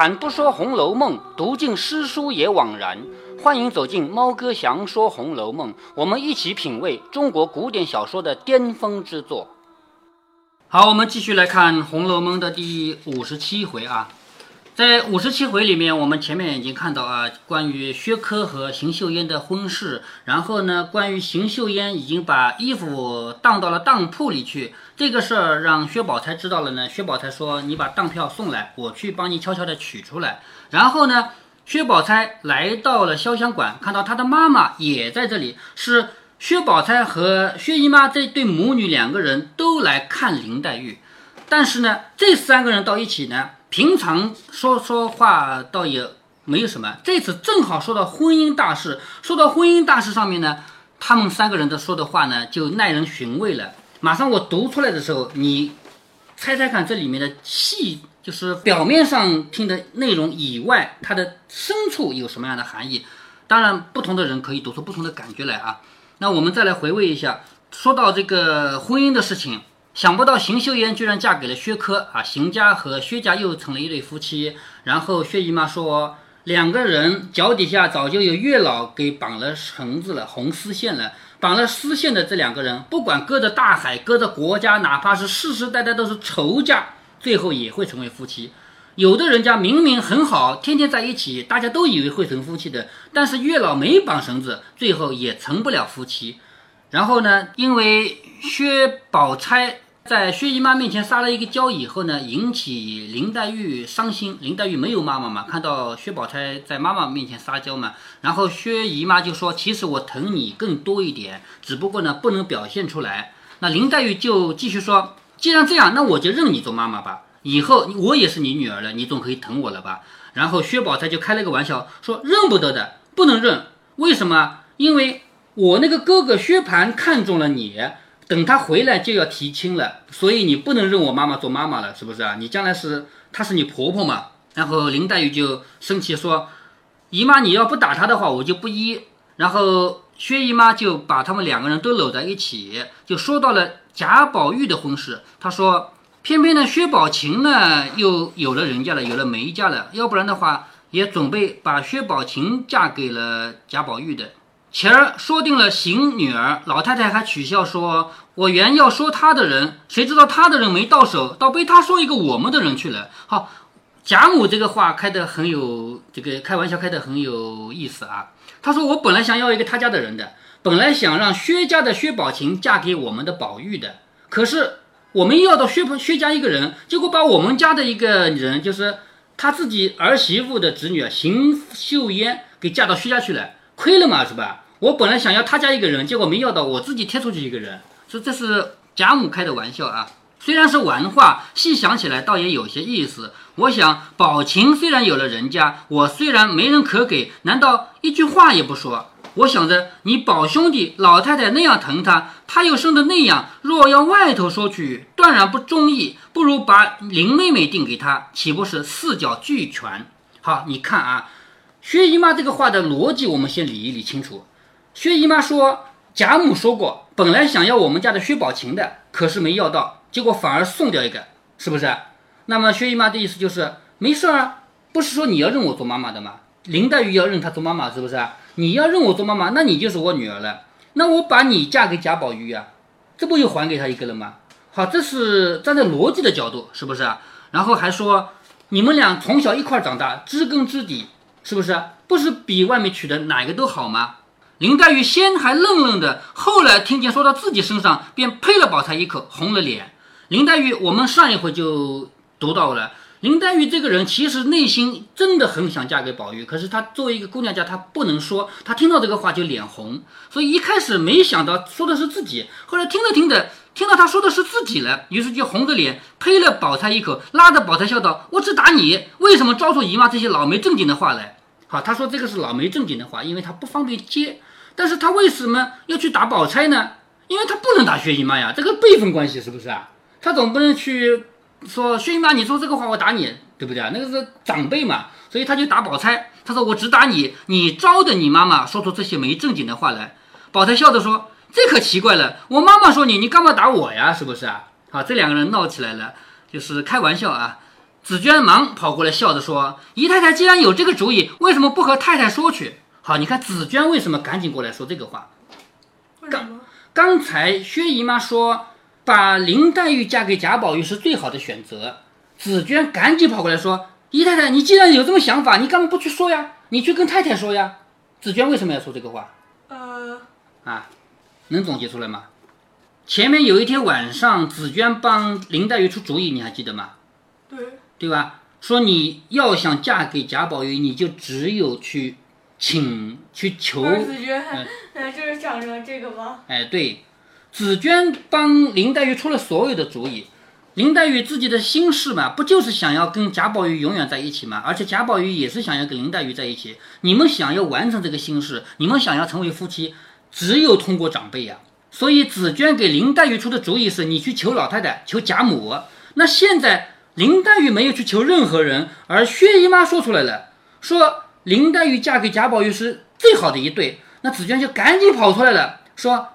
开坛不说《红楼梦》，读尽诗书也枉然。欢迎走进猫哥祥说《红楼梦》，我们一起品味中国古典小说的巅峰之作。好，我们继续来看《红楼梦》的第五十七回啊。在五十七回里面，我们前面已经看到啊，关于薛科和邢岫烟的婚事，然后呢，关于邢岫烟已经把衣服当到了当铺里去，这个事儿让薛宝钗知道了呢。薛宝钗说：“你把当票送来，我去帮你悄悄的取出来。”然后呢，薛宝钗来到了潇湘馆，看到她的妈妈也在这里，是薛宝钗和薛姨妈这对母女两个人都来看林黛玉，但是呢，这三个人到一起呢。平常说说话倒也没有什么，这次正好说到婚姻大事，说到婚姻大事上面呢，他们三个人的说的话呢就耐人寻味了。马上我读出来的时候，你猜猜看这里面的细，就是表面上听的内容以外，它的深处有什么样的含义？当然，不同的人可以读出不同的感觉来啊。那我们再来回味一下，说到这个婚姻的事情。想不到邢岫烟居然嫁给了薛科啊！邢家和薛家又成了一对夫妻。然后薛姨妈说，两个人脚底下早就有月老给绑了绳子了，红丝线了。绑了丝线的这两个人，不管隔着大海，隔着国家，哪怕是世世代代都是仇家，最后也会成为夫妻。有的人家明明很好，天天在一起，大家都以为会成夫妻的，但是月老没绑绳子，最后也成不了夫妻。然后呢，因为薛宝钗在薛姨妈面前撒了一个娇以后呢，引起林黛玉伤心。林黛玉没有妈妈嘛，看到薛宝钗在妈妈面前撒娇嘛，然后薛姨妈就说：“其实我疼你更多一点，只不过呢不能表现出来。”那林黛玉就继续说：“既然这样，那我就认你做妈妈吧，以后我也是你女儿了，你总可以疼我了吧？”然后薛宝钗就开了个玩笑说：“认不得的，不能认。为什么？因为。”我那个哥哥薛蟠看中了你，等他回来就要提亲了，所以你不能认我妈妈做妈妈了，是不是啊？你将来是她是你婆婆嘛？然后林黛玉就生气说：“姨妈，你要不打她的话，我就不依。”然后薛姨妈就把他们两个人都搂在一起，就说到了贾宝玉的婚事。她说：“偏偏呢，薛宝琴呢又有了人家了，有了梅家了，要不然的话也准备把薛宝琴嫁给了贾宝玉的。”前儿说定了邢女儿，老太太还取笑说：“我原要说他的人，谁知道他的人没到手，倒被他说一个我们的人去了。”好，贾母这个话开得很有这个开玩笑，开得很有意思啊。他说：“我本来想要一个他家的人的，本来想让薛家的薛宝琴嫁给我们的宝玉的，可是我们要到薛薛家一个人，结果把我们家的一个人，就是他自己儿媳妇的侄女邢岫烟，给嫁到薛家去了。”亏了嘛，是吧？我本来想要他家一个人，结果没要到，我自己贴出去一个人，说这是贾母开的玩笑啊。虽然是玩话，细想起来倒也有些意思。我想宝琴虽然有了人家，我虽然没人可给，难道一句话也不说？我想着你宝兄弟老太太那样疼他，他又生的那样，若要外头说去，断然不中意。不如把林妹妹定给他，岂不是四角俱全？好，你看啊。薛姨妈这个话的逻辑，我们先理一理清楚。薛姨妈说，贾母说过，本来想要我们家的薛宝琴的，可是没要到，结果反而送掉一个，是不是？那么薛姨妈的意思就是，没事啊，不是说你要认我做妈妈的吗？林黛玉要认她做妈妈，是不是？你要认我做妈妈，那你就是我女儿了。那我把你嫁给贾宝玉呀，这不又还给他一个了吗？好，这是站在逻辑的角度，是不是？然后还说，你们俩从小一块长大，知根知底。是不是不是比外面娶的哪个都好吗？林黛玉先还愣愣的，后来听见说到自己身上，便呸了宝钗一口，红了脸。林黛玉，我们上一回就读到了，林黛玉这个人其实内心真的很想嫁给宝玉，可是她作为一个姑娘家，她不能说。她听到这个话就脸红，所以一开始没想到说的是自己，后来听着听着，听到他说的是自己了，于是就红着脸呸了宝钗一口，拉着宝钗笑道：“我只打你，为什么招出姨妈这些老没正经的话来？”好，他说这个是老没正经的话，因为他不方便接。但是他为什么要去打宝钗呢？因为他不能打薛姨妈呀，这个辈分关系是不是啊？他总不能去说薛姨妈，你说这个话我打你，对不对啊？那个是长辈嘛，所以他就打宝钗。他说我只打你，你招的你妈妈说出这些没正经的话来。宝钗笑着说：“这可奇怪了，我妈妈说你，你干嘛打我呀？是不是啊？”好，这两个人闹起来了，就是开玩笑啊。紫娟忙跑过来笑着说：“姨太太既然有这个主意，为什么不和太太说去？”好，你看紫娟为什么赶紧过来说这个话？为什么？刚才薛姨妈说把林黛玉嫁给贾宝玉是最好的选择，紫娟赶紧跑过来说：“姨太太，你既然有这么想法，你干嘛不去说呀？你去跟太太说呀。”紫娟为什么要说这个话？呃，啊，能总结出来吗？前面有一天晚上，紫娟帮林黛玉出主意，你还记得吗？对，对吧？说你要想嫁给贾宝玉，你就只有去请去求。紫娟，就是想着这个吗？哎，对，紫娟帮林黛玉出了所有的主意。林黛玉自己的心事嘛，不就是想要跟贾宝玉永远在一起吗？而且贾宝玉也是想要跟林黛玉在一起。你们想要完成这个心事，你们想要成为夫妻，只有通过长辈呀。所以紫娟给林黛玉出的主意是，你去求老太太，求贾母。那现在林黛玉没有去求任何人，而薛姨妈说出来了，说林黛玉嫁给贾宝玉是最好的一对。那紫娟就赶紧跑出来了，说：“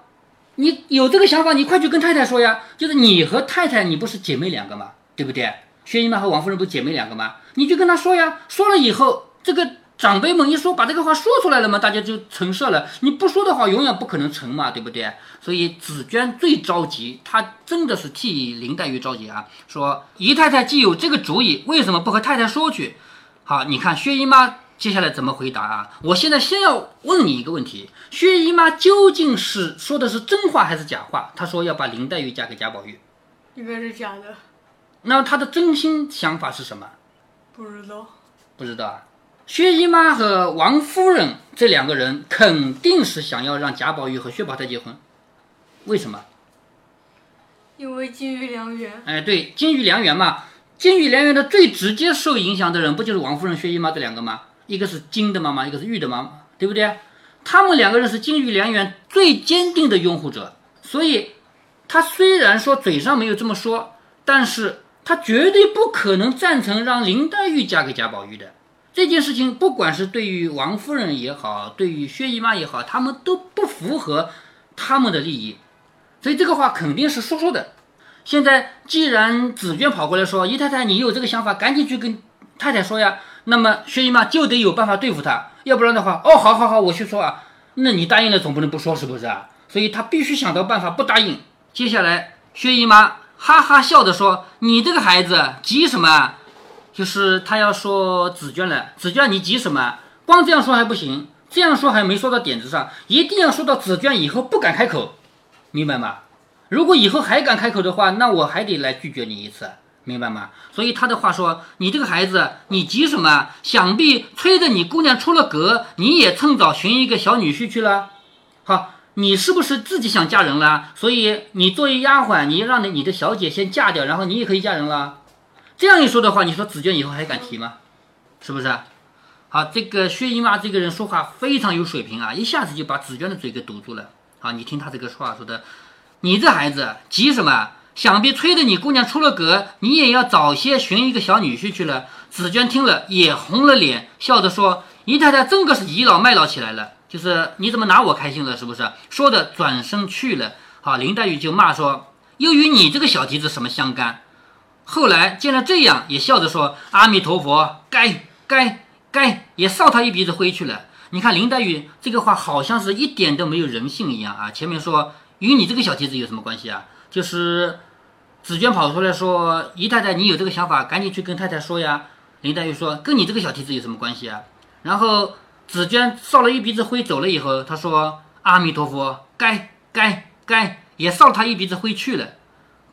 你有这个想法，你快去跟太太说呀。就是你和太太，你不是姐妹两个吗？对不对？薛姨妈和王夫人不是姐妹两个吗？你去跟她说呀。说了以后，这个长辈们一说，把这个话说出来了嘛，大家就成事了。你不说的话，永远不可能成嘛，对不对？所以紫娟最着急，她真的是替林黛玉着急啊。说姨太太既有这个主意，为什么不和太太说去？好，你看薛姨妈接下来怎么回答啊？我现在先要问你一个问题：薛姨妈究竟是说的是真话还是假话？她说要把林黛玉嫁给贾宝玉，应该是假的，那她的真心想法是什么？不知道。不知道啊。薛姨妈和王夫人这两个人肯定是想要让贾宝玉和薛宝钗结婚，为什么？因为金玉良缘，哎，对，金玉良缘嘛，金玉良缘的最直接受影响的人不就是王夫人、薛姨妈这两个吗？一个是金的妈妈，一个是玉的妈妈，对不对？他们两个人是金玉良缘最坚定的拥护者，所以他虽然说嘴上没有这么说，但是他绝对不可能赞成让林黛玉嫁给贾宝玉的这件事情。不管是对于王夫人也好，对于薛姨妈也好，他们都不符合他们的利益，所以这个话肯定是说说的。现在既然紫娟跑过来说：“姨太太，你有这个想法，赶紧去跟太太说呀。”那么薛姨妈就得有办法对付他，要不然的话，哦，好好好，我去说啊。那你答应了，总不能不说，是不是啊？所以他必须想到办法不答应。接下来，薛姨妈哈哈笑着说：“你这个孩子急什么？就是他要说紫娟了。紫娟，你急什么？光这样说还不行，这样说还没说到点子上，一定要说到紫娟以后不敢开口，明白吗？如果以后还敢开口的话，那我还得来拒绝你一次，明白吗？所以他的话说：“你这个孩子，你急什么？想必催着你姑娘出了阁，你也趁早寻一个小女婿去了。好，你是不是自己想嫁人了？所以你作为丫鬟，你让你你的小姐先嫁掉，然后你也可以嫁人了。这样一说的话，你说紫娟以后还敢提吗？是不是？好，这个薛姨妈这个人说话非常有水平啊，一下子就把紫娟的嘴给堵住了。好，你听她这个话说的。”你这孩子急什么？想必催着你姑娘出了阁，你也要早些寻一个小女婿去了。紫娟听了也红了脸，笑着说：“姨太太真个是倚老卖老起来了，就是你怎么拿我开心了？是不是？”说着转身去了。好，林黛玉就骂说：“又与你这个小蹄子什么相干？”后来见了这样，也笑着说：“阿弥陀佛，该该该，也扫他一鼻子灰去了。”你看林黛玉这个话好像是一点都没有人性一样啊！前面说。与你这个小蹄子有什么关系啊？就是紫娟跑出来说：“姨太太，你有这个想法，赶紧去跟太太说呀。”林黛玉说：“跟你这个小蹄子有什么关系啊？”然后紫娟扫了一鼻子灰走了以后，她说：“阿弥陀佛，该该该，也扫他一鼻子灰去了。”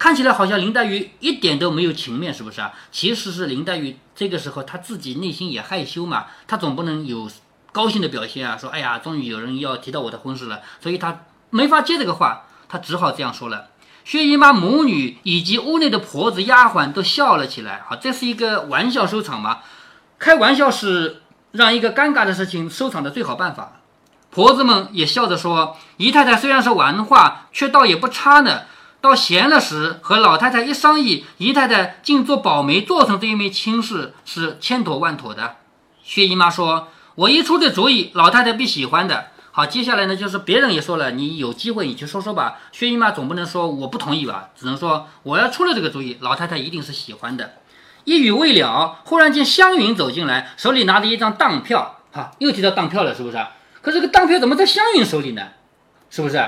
看起来好像林黛玉一点都没有情面，是不是啊？其实是林黛玉这个时候她自己内心也害羞嘛，她总不能有高兴的表现啊，说：“哎呀，终于有人要提到我的婚事了。”所以她。没法接这个话，她只好这样说了。薛姨妈母女以及屋内的婆子丫鬟都笑了起来。好，这是一个玩笑收场嘛？开玩笑是让一个尴尬的事情收场的最好办法。婆子们也笑着说：“姨太太虽然是玩话，却倒也不差呢。到闲了时，和老太太一商议，姨太太竟做保媒，做成这一枚亲事，是千妥万妥的。”薛姨妈说：“我一出这主意，老太太必喜欢的。”好，接下来呢，就是别人也说了，你有机会你去说说吧。薛姨妈总不能说我不同意吧，只能说我要出了这个主意，老太太一定是喜欢的。一语未了，忽然间湘云走进来，手里拿着一张当票，哈，又提到当票了，是不是？可这个当票怎么在湘云手里呢？是不是？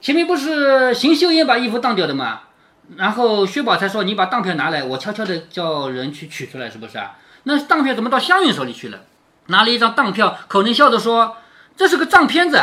前面不是邢岫烟把衣服当掉的吗？然后薛宝钗说：“你把当票拿来，我悄悄的叫人去取出来，是不是啊？那当票怎么到湘云手里去了？拿了一张当票，口内笑着说：‘这是个账片子，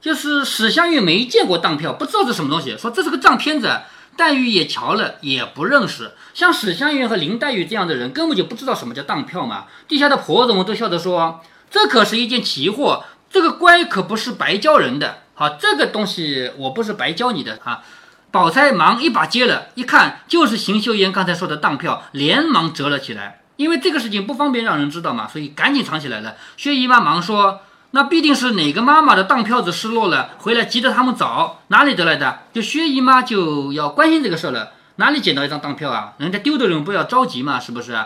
就是史湘云没见过当票，不知道是什么东西。说这是个账片子。’黛玉也瞧了，也不认识。像史湘云和林黛玉这样的人，根本就不知道什么叫当票嘛。地下的婆子们都笑着说：‘这可是一件奇货，这个乖可不是白教人的。’好，这个东西我不是白教你的啊。”宝钗忙一把接了，一看就是邢岫烟刚才说的当票，连忙折了起来。因为这个事情不方便让人知道嘛，所以赶紧藏起来了。薛姨妈忙说：“那必定是哪个妈妈的当票子失落了，回来急着他们找，哪里得来的？”就薛姨妈就要关心这个事了，哪里捡到一张当票啊？人家丢的人不要着急嘛，是不是？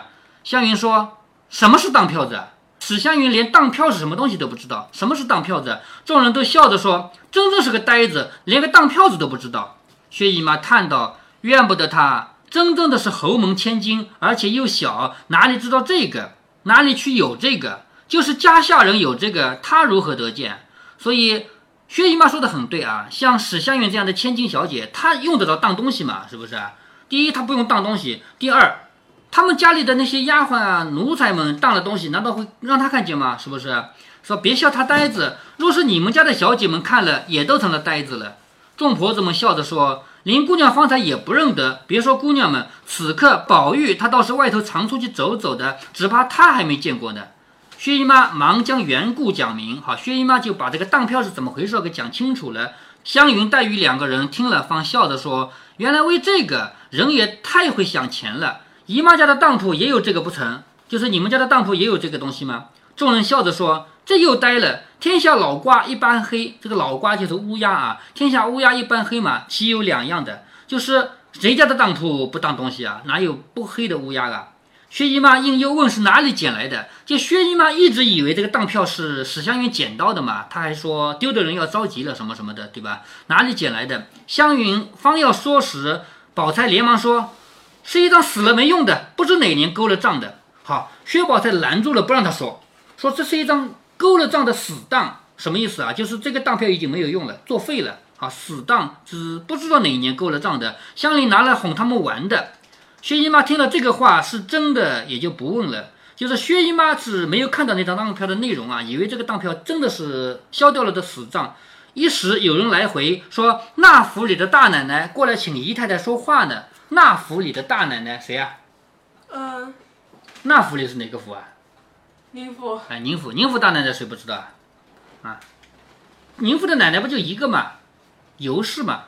湘云说：“什么是当票子？”史湘云连当票是什么东西都不知道。什么是当票子？众人都笑着说：“真正是个呆子，连个当票子都不知道。”薛姨妈叹道：“怨不得他，真正的是侯门千金，而且又小，哪里知道这个？哪里去有这个？就是家下人有这个，他如何得见？所以薛姨妈说的很对啊，像史湘云这样的千金小姐，她用得着当东西吗？是不是？第一，她不用当东西；第二，他们家里的那些丫鬟啊、奴才们当了东西，难道会让他看见吗？是不是？说别笑他呆子，若是你们家的小姐们看了，也都成了呆子了。”众婆子们笑着说：“林姑娘方才也不认得，别说姑娘们，此刻宝玉他倒是外头常出去走走的，只怕他还没见过呢。”薛姨妈忙将缘故讲明，好，薛姨妈就把这个当票是怎么回事给讲清楚了。湘云、黛玉两个人听了，方笑着说：“原来为这个人也太会想钱了。姨妈家的当铺也有这个不成？就是你们家的当铺也有这个东西吗？”众人笑着说。这又呆了。天下老瓜一般黑，这个老瓜就是乌鸦啊。天下乌鸦一般黑嘛，岂有两样的？就是谁家的当铺不当东西啊？哪有不黑的乌鸦啊？薛姨妈应又问是哪里捡来的。就薛姨妈一直以为这个当票是史湘云捡到的嘛，她还说丢的人要着急了什么什么的，对吧？哪里捡来的？湘云方要说时，宝钗连忙说是一张死了没用的，不知哪年勾了账的。好，薛宝钗拦住了，不让他说，说这是一张。勾了账的死当什么意思啊？就是这个当票已经没有用了，作废了啊！死当是不知道哪一年勾了账的，香菱拿来哄他们玩的。薛姨妈听了这个话是真的，也就不问了。就是薛姨妈是没有看到那张当票的内容啊，以为这个当票真的是消掉了的死账。一时有人来回说，那府里的大奶奶过来请姨太太说话呢。那府里的大奶奶谁啊？嗯，那府里是哪个府啊？宁府哎，宁府，宁府大奶奶谁不知道啊？啊，宁府的奶奶不就一个嘛，尤氏嘛。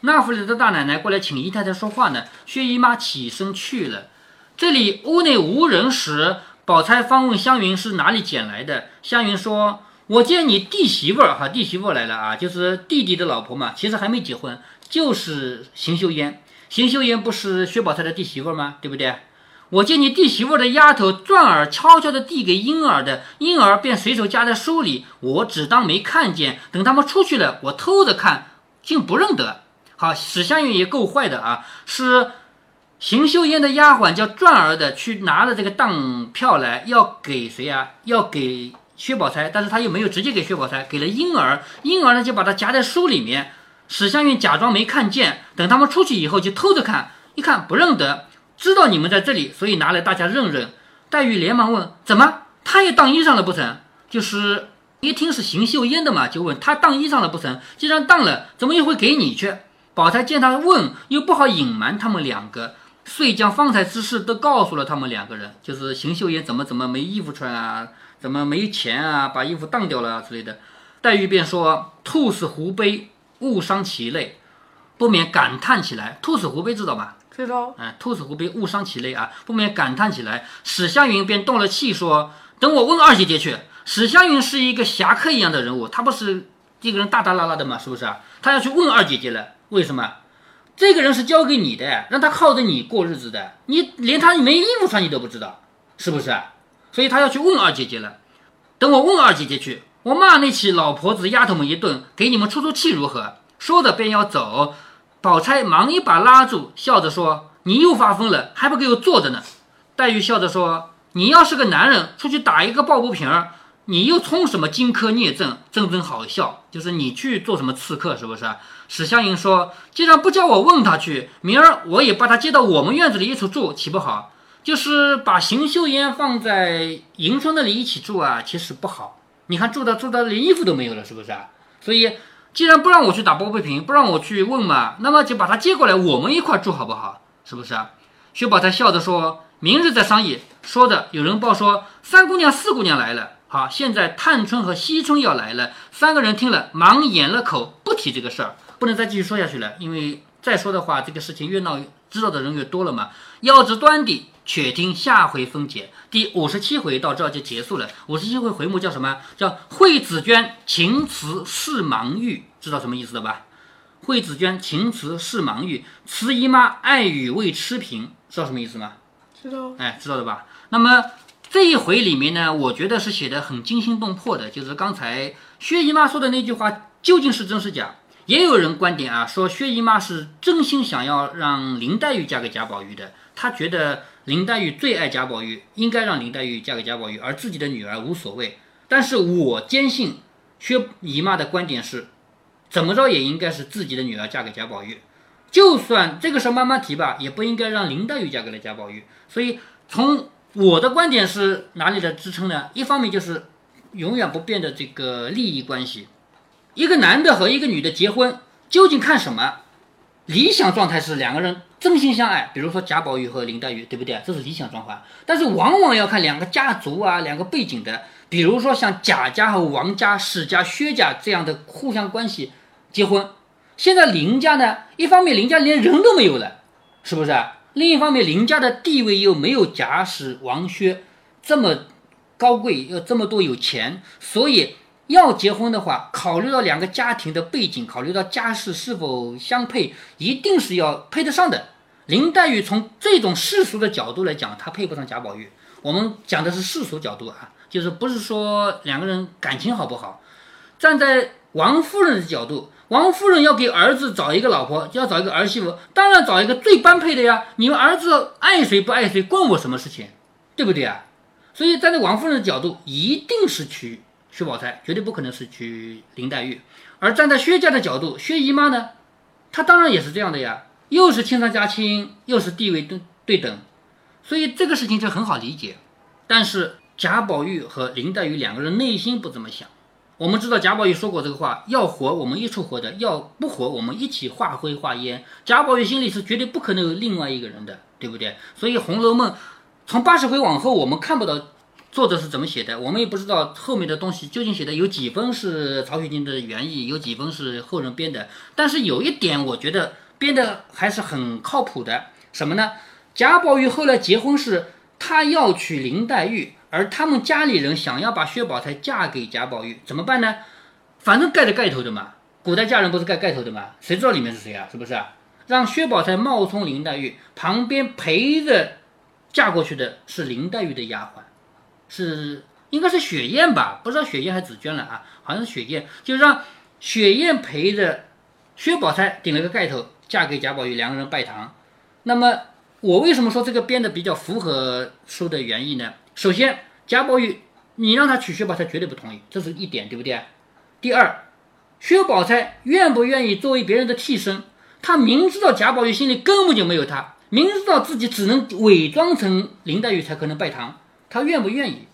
那府里的大奶奶过来请姨太太说话呢。薛姨妈起身去了。这里屋内无人时，宝钗方问湘云是哪里捡来的。湘云说：“我见你弟媳妇儿哈，弟媳妇来了啊，就是弟弟的老婆嘛，其实还没结婚，就是邢岫烟。邢岫烟不是薛宝钗的弟媳妇吗？对不对？”我见你弟媳妇的丫头转儿悄悄地递给婴儿的，婴儿便随手夹在书里，我只当没看见。等他们出去了，我偷着看，竟不认得。好，史湘云也够坏的啊，是邢岫烟的丫鬟叫转儿的去拿了这个当票来，要给谁啊？要给薛宝钗，但是他又没有直接给薛宝钗，给了婴儿，婴儿呢就把它夹在书里面。史湘云假装没看见，等他们出去以后就偷着看，一看不认得。知道你们在这里，所以拿来大家认认。黛玉连忙问：“怎么，他也当衣裳了不成？”就是一听是邢岫烟的嘛，就问他当衣裳了不成？既然当了，怎么又会给你去？宝钗见他问，又不好隐瞒他们两个，遂将方才之事都告诉了他们两个人。就是邢岫烟怎么怎么没衣服穿啊，怎么没钱啊，把衣服当掉了啊之类的。黛玉便说：“兔死狐悲，误伤其类，不免感叹起来。兔死狐悲，知道吧？”知道，哎，兔死狐悲，误伤其类啊，不免感叹起来。史湘云便动了气，说：“等我问二姐姐去。”史湘云是一个侠客一样的人物，他不是一个人大大拉拉的嘛，是不是啊？他要去问二姐姐了，为什么？这个人是交给你的，让他靠着你过日子的，你连他没衣服穿你都不知道，是不是？所以他要去问二姐姐了。等我问二姐姐去，我骂那起老婆子丫头们一顿，给你们出出气如何？说着便要走。宝钗忙一把拉住，笑着说：“你又发疯了，还不给我坐着呢？”黛玉笑着说：“你要是个男人，出去打一个抱不平，你又充什么荆轲聂政？真真好笑，就是你去做什么刺客，是不是？”史湘云说：“既然不叫我问他去，明儿我也把他接到我们院子里一处住，岂不好？就是把邢岫烟放在迎春那里一起住啊，其实不好。你看住的住的连衣服都没有了，是不是啊？所以，既然不让我去打抱不平，不让我去问嘛，那么就把他接过来，我们一块住好不好？是不是啊？”薛宝钗笑着说。明日再商议。说着，有人报说三姑娘、四姑娘来了。好，现在探春和惜春要来了。三个人听了，忙掩了口，不提这个事儿。不能再继续说下去了，因为再说的话，这个事情越闹，知道的人越多了嘛。要知端底，且听下回分解。第五十七回到这就结束了。五十七回回目叫什么？叫惠子娟情辞是盲玉，知道什么意思了吧？惠子娟情辞是盲玉，慈姨妈爱语未吃平，知道什么意思吗？知道，哎，知道的吧？那么这一回里面呢，我觉得是写的很惊心动魄的，就是刚才薛姨妈说的那句话究竟是真是假？也有人观点啊，说薛姨妈是真心想要让林黛玉嫁给贾宝玉的，她觉得林黛玉最爱贾宝玉，应该让林黛玉嫁给贾宝玉，而自己的女儿无所谓。但是我坚信薛姨妈的观点是，怎么着也应该是自己的女儿嫁给贾宝玉。就算这个事慢慢提吧，也不应该让林黛玉嫁给了贾宝玉。所以，从我的观点是哪里的支撑呢？一方面就是永远不变的这个利益关系，一个男的和一个女的结婚，究竟看什么？理想状态是两个人真心相爱，比如说贾宝玉和林黛玉，对不对？这是理想状况。但是往往要看两个家族啊，两个背景的，比如说像贾家和王家、史家、薛家这样的互相关系结婚。现在林家呢，一方面林家连人都没有了，是不是？另一方面，林家的地位又没有贾史王薛这么高贵，又这么多有钱，所以要结婚的话，考虑到两个家庭的背景，考虑到家世是否相配，一定是要配得上的。林黛玉从这种世俗的角度来讲，她配不上贾宝玉。我们讲的是世俗角度啊，就是不是说两个人感情好不好，站在王夫人的角度。王夫人要给儿子找一个老婆，就要找一个儿媳妇，当然找一个最般配的呀。你们儿子爱谁不爱谁，关我什么事情，对不对啊？所以站在王夫人的角度，一定是娶薛宝钗，绝对不可能是娶林黛玉。而站在薛家的角度，薛姨妈呢，她当然也是这样的呀，又是亲上加亲，又是地位对对等，所以这个事情就很好理解。但是贾宝玉和林黛玉两个人内心不怎么想。我们知道贾宝玉说过这个话：要活我们一处活的，要不活我们一起化灰化烟。贾宝玉心里是绝对不可能有另外一个人的，对不对？所以《红楼梦》从八十回往后，我们看不到作者是怎么写的，我们也不知道后面的东西究竟写的有几分是曹雪芹的原意，有几分是后人编的。但是有一点，我觉得编的还是很靠谱的，什么呢？贾宝玉后来结婚是，他要娶林黛玉。而他们家里人想要把薛宝钗嫁给贾宝玉，怎么办呢？反正盖着盖头的嘛，古代嫁人不是盖盖头的嘛，谁知道里面是谁啊？是不是？让薛宝钗冒充林黛玉，旁边陪着嫁过去的是林黛玉的丫鬟，是应该是雪雁吧？不知道雪雁还是紫娟了啊？好像是雪雁，就让雪雁陪着薛宝钗顶了个盖头，嫁给贾宝玉，两个人拜堂。那么我为什么说这个编的比较符合书的原意呢？首先，贾宝玉，你让他娶薛宝钗，绝对不同意，这是一点，对不对？第二，薛宝钗愿不愿意作为别人的替身？他明知道贾宝玉心里根本就没有他，明知道自己只能伪装成林黛玉才可能拜堂，他愿不愿意？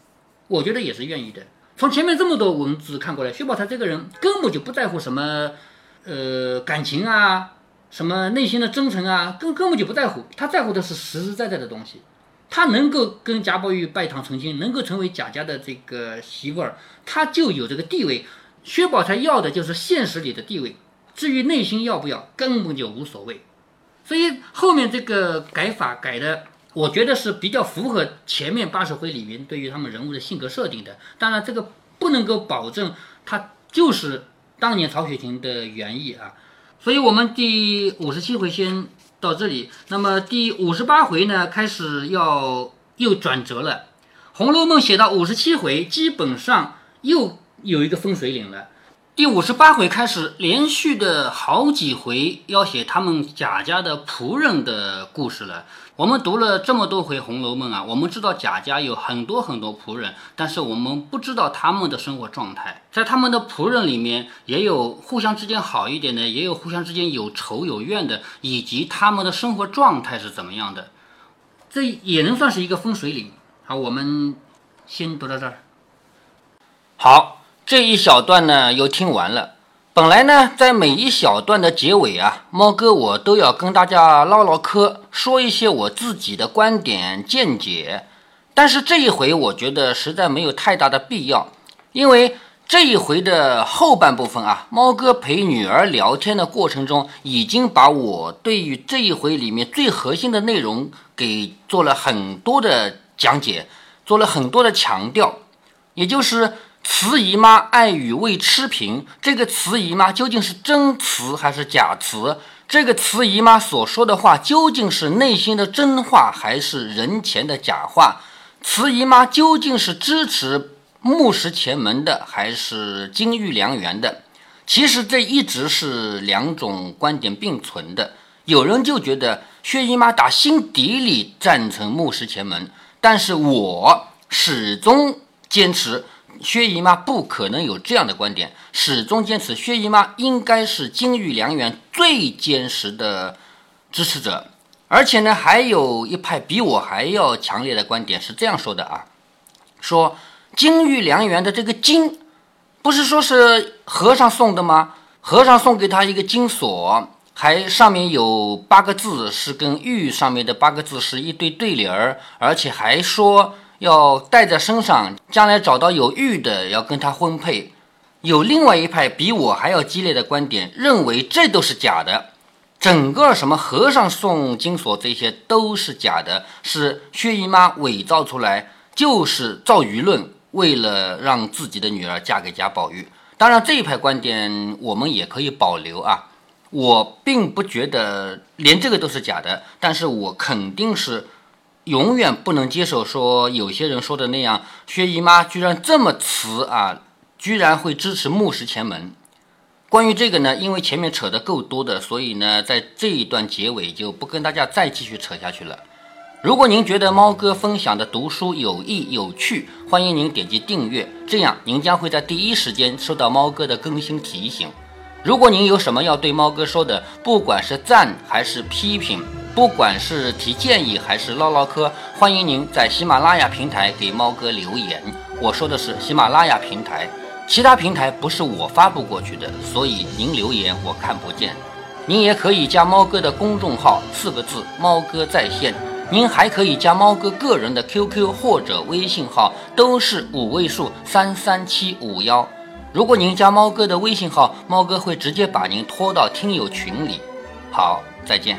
我觉得也是愿意的。从前面这么多文字看过来，薛宝钗这个人根本就不在乎什么，呃，感情啊，什么内心的真诚啊，根根本就不在乎，他在乎的是实实在在的东西。他能够跟贾宝玉拜堂成亲，能够成为贾家的这个媳妇儿，他就有这个地位。薛宝钗要的就是现实里的地位，至于内心要不要，根本就无所谓。所以后面这个改法改的，我觉得是比较符合前面八十回里面对于他们人物的性格设定的。当然，这个不能够保证他就是当年曹雪芹的原意啊。所以我们第五十七回先。到这里，那么第五十八回呢，开始要又转折了。《红楼梦》写到五十七回，基本上又有一个分水岭了。第五十八回开始，连续的好几回要写他们贾家的仆人的故事了。我们读了这么多回《红楼梦》啊，我们知道贾家有很多很多仆人，但是我们不知道他们的生活状态。在他们的仆人里面，也有互相之间好一点的，也有互相之间有仇有怨的，以及他们的生活状态是怎么样的。这也能算是一个分水岭。好，我们先读到这儿。好。这一小段呢，又听完了。本来呢，在每一小段的结尾啊，猫哥我都要跟大家唠唠嗑，说一些我自己的观点见解。但是这一回，我觉得实在没有太大的必要，因为这一回的后半部分啊，猫哥陪女儿聊天的过程中，已经把我对于这一回里面最核心的内容给做了很多的讲解，做了很多的强调，也就是。慈姨妈爱与未持平，这个慈姨妈究竟是真慈还是假慈？这个慈姨妈所说的话究竟是内心的真话还是人前的假话？慈姨妈究竟是支持木石前门的还是金玉良缘的？其实这一直是两种观点并存的。有人就觉得薛姨妈打心底里赞成木石前门，但是我始终坚持。薛姨妈不可能有这样的观点，始终坚持薛姨妈应该是金玉良缘最坚实的支持者，而且呢，还有一派比我还要强烈的观点是这样说的啊，说金玉良缘的这个金，不是说是和尚送的吗？和尚送给他一个金锁，还上面有八个字，是跟玉上面的八个字是一对对联儿，而且还说。要带在身上，将来找到有玉的，要跟他婚配。有另外一派比我还要激烈的观点，认为这都是假的，整个什么和尚送金锁这些都是假的，是薛姨妈伪造出来，就是造舆论，为了让自己的女儿嫁给贾宝玉。当然，这一派观点我们也可以保留啊，我并不觉得连这个都是假的，但是我肯定是。永远不能接受说有些人说的那样，薛姨妈居然这么慈啊，居然会支持木石前门。关于这个呢，因为前面扯得够多的，所以呢，在这一段结尾就不跟大家再继续扯下去了。如果您觉得猫哥分享的读书有益有趣，欢迎您点击订阅，这样您将会在第一时间收到猫哥的更新提醒。如果您有什么要对猫哥说的，不管是赞还是批评。不管是提建议还是唠唠嗑，欢迎您在喜马拉雅平台给猫哥留言。我说的是喜马拉雅平台，其他平台不是我发布过去的，所以您留言我看不见。您也可以加猫哥的公众号，四个字“猫哥在线”。您还可以加猫哥个人的 QQ 或者微信号，都是五位数三三七五幺。如果您加猫哥的微信号，猫哥会直接把您拖到听友群里。好，再见。